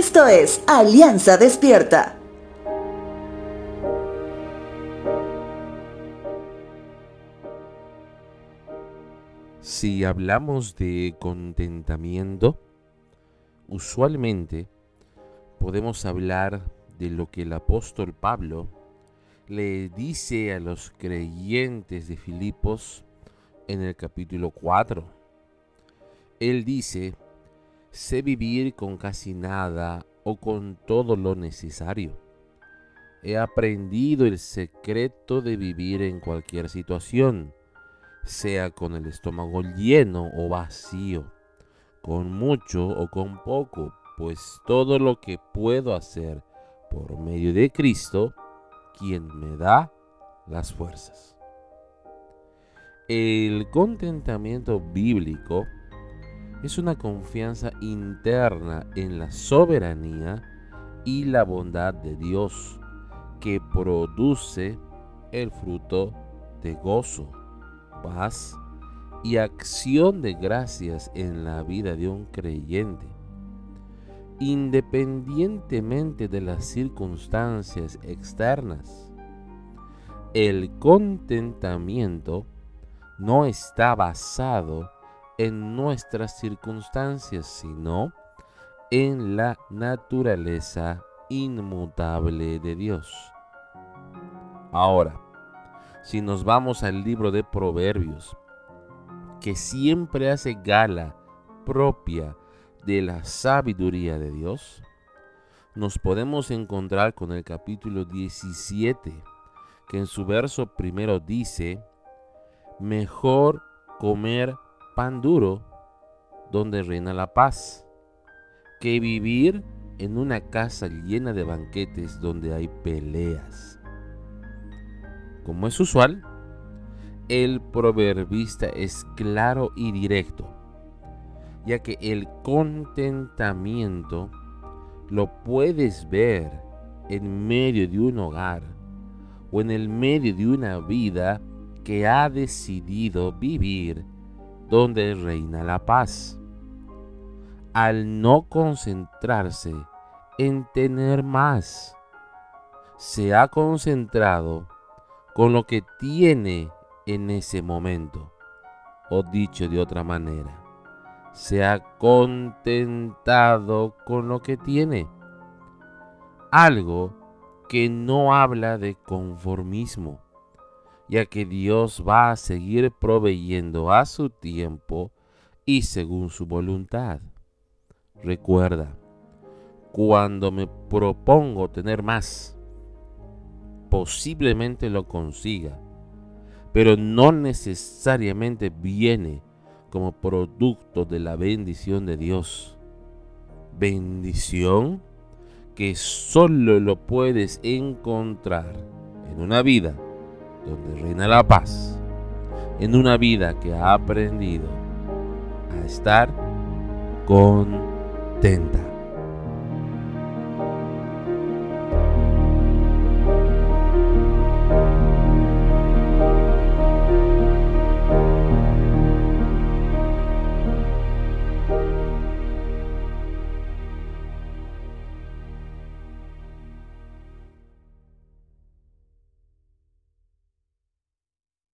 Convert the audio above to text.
Esto es Alianza Despierta. Si hablamos de contentamiento, usualmente podemos hablar de lo que el apóstol Pablo le dice a los creyentes de Filipos en el capítulo 4. Él dice, sé vivir con casi nada o con todo lo necesario. He aprendido el secreto de vivir en cualquier situación, sea con el estómago lleno o vacío, con mucho o con poco, pues todo lo que puedo hacer por medio de Cristo, quien me da las fuerzas. El contentamiento bíblico es una confianza interna en la soberanía y la bondad de Dios que produce el fruto de gozo, paz y acción de gracias en la vida de un creyente. Independientemente de las circunstancias externas, el contentamiento no está basado en nuestras circunstancias, sino en la naturaleza inmutable de Dios. Ahora, si nos vamos al libro de Proverbios, que siempre hace gala propia de la sabiduría de Dios, nos podemos encontrar con el capítulo 17, que en su verso primero dice, mejor comer pan duro donde reina la paz, que vivir en una casa llena de banquetes donde hay peleas. Como es usual, el proverbista es claro y directo, ya que el contentamiento lo puedes ver en medio de un hogar o en el medio de una vida que ha decidido vivir donde reina la paz. Al no concentrarse en tener más, se ha concentrado con lo que tiene en ese momento. O dicho de otra manera, se ha contentado con lo que tiene. Algo que no habla de conformismo ya que Dios va a seguir proveyendo a su tiempo y según su voluntad. Recuerda, cuando me propongo tener más, posiblemente lo consiga, pero no necesariamente viene como producto de la bendición de Dios. Bendición que solo lo puedes encontrar en una vida donde reina la paz, en una vida que ha aprendido a estar contenta.